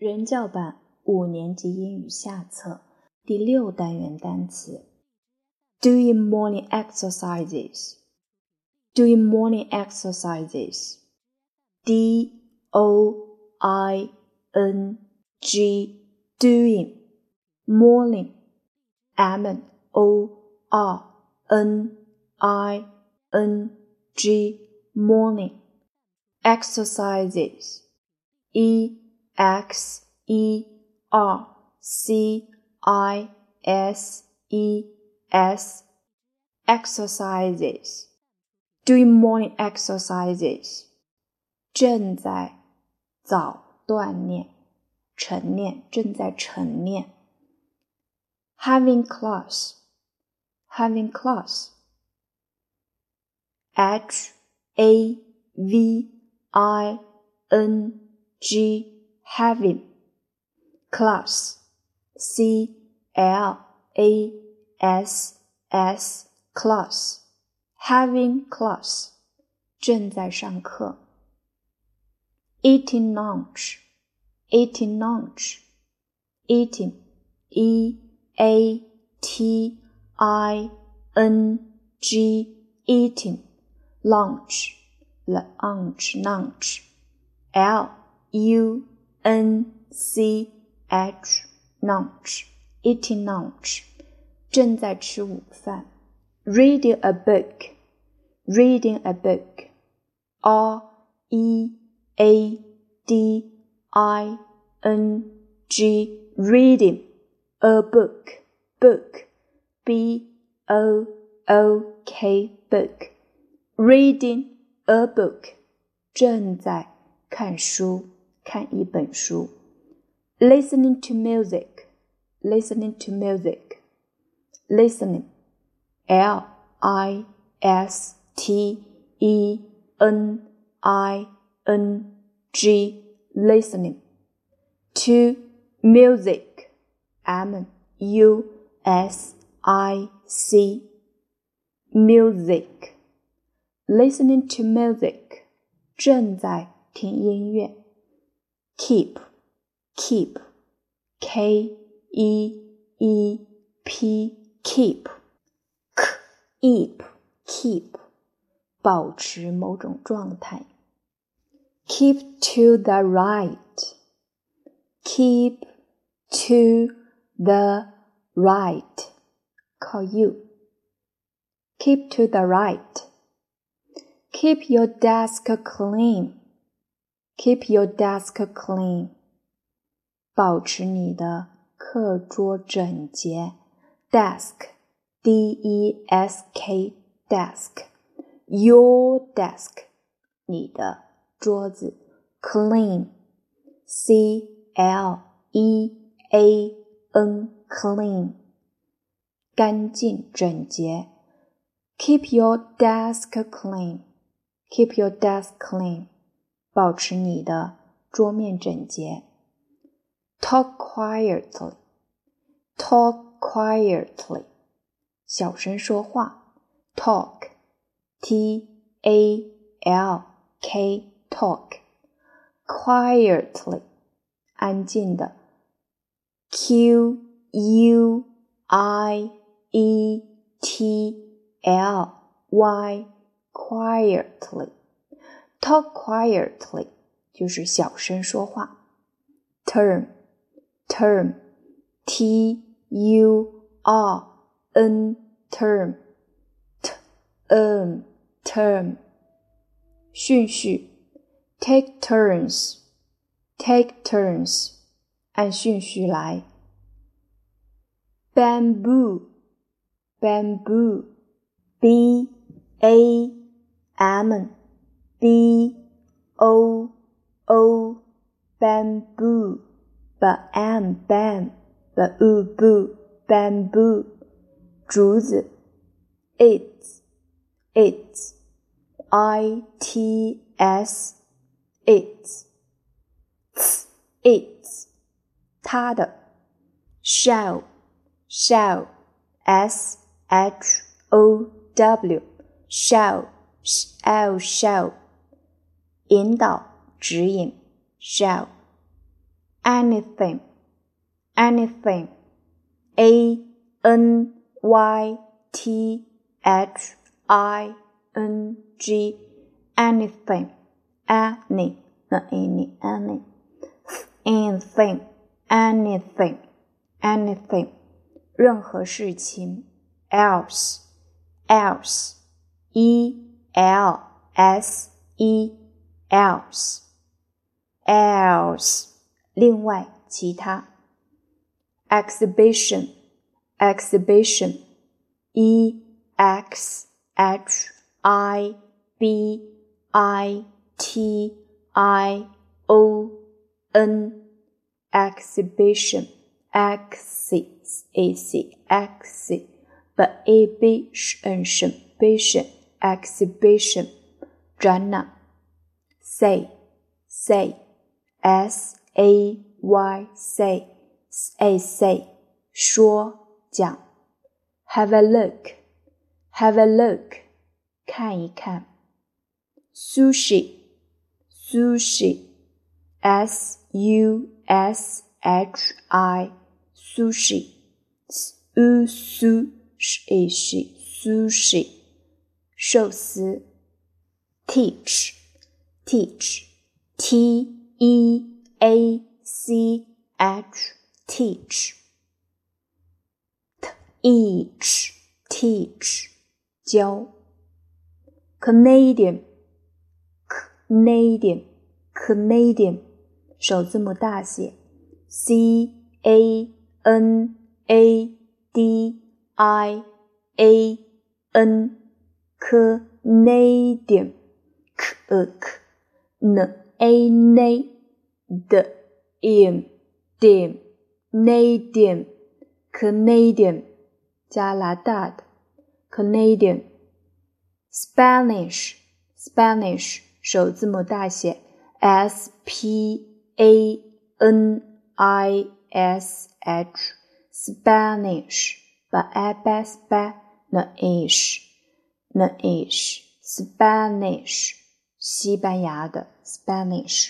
人教版五年级英语下册第六单元单词。Doing morning exercises. Doing morning exercises. D O I N G. Doing. Morning. M O R N I N G. Morning. Exercises. E X E R C I S E S exercises doing morning exercises 正在早锻炼晨练正在晨练 having class having class H A V I N G having class C L A S S class having class 正在上课 eating lunch eating lunch eating E A T I N G eating lunch lunch lunch L U N C H lunch eating lunch 正在吃午饭 reading a book reading a book R E A D I N G reading a book book B O O K book reading a book 正在看书 看一本书，listening to music，listening to music，listening，l i s t e n i n g，listening to music，m u s i c，music，listening to music，正在听音乐。 keep keep k e e p keep keep keep 保持某种状态 keep to the right keep to the right 靠右 keep to the right keep your desk clean Keep your desk clean. 保持你的课桌整洁。Desk, D-E-S-K, desk. Your desk, 你的桌子。Clean, C-L-E-A-N, clean. 干净整洁。Keep your desk clean. Keep your desk clean. 保持你的桌面整洁。Talk quietly. Talk quietly. 小声说话。Talk. T A L K. Talk. Quietly. 安静的。Q U I E T L Y. Quietly. Talk quietly 就是小声说话。Turn, turn, T U R N, turn, T N, turn。顺序，take turns, take turns，按顺序来。Bamboo, bamboo, B A M。b o o bamboo bam bam boo boo bamboo 竹子 its its i t s its its 它的 shell shell s h o w shell shell shell 引导、指引，shall。anything, anything, a n y t h i n g，anything，any，any，any，anything，anything，anything，任何事情，else, else, e l s e, else, else。另外，其他。exhibition, exhibition, e x h i b i t i o n, exhibition, x a c x, b a b s n s exhibition, exhibition, 展览。 say, say, s a y say a say 说讲，have a look have a look 看一看，sushi sushi s u s h i sushi u su shi sushi 寿司，teach teach t e a c h teach teach teach 教 Canadian Canadian Canadian 首字母大写 C A N A D I A N Canadian k n a n d in dim Canadian Canadian 加拿大的 Canadian Spanish Spanish 首字母大写 S P A N I S H Spanish 把 a 掰 spa n ish n ish Spanish 西班牙的 Spanish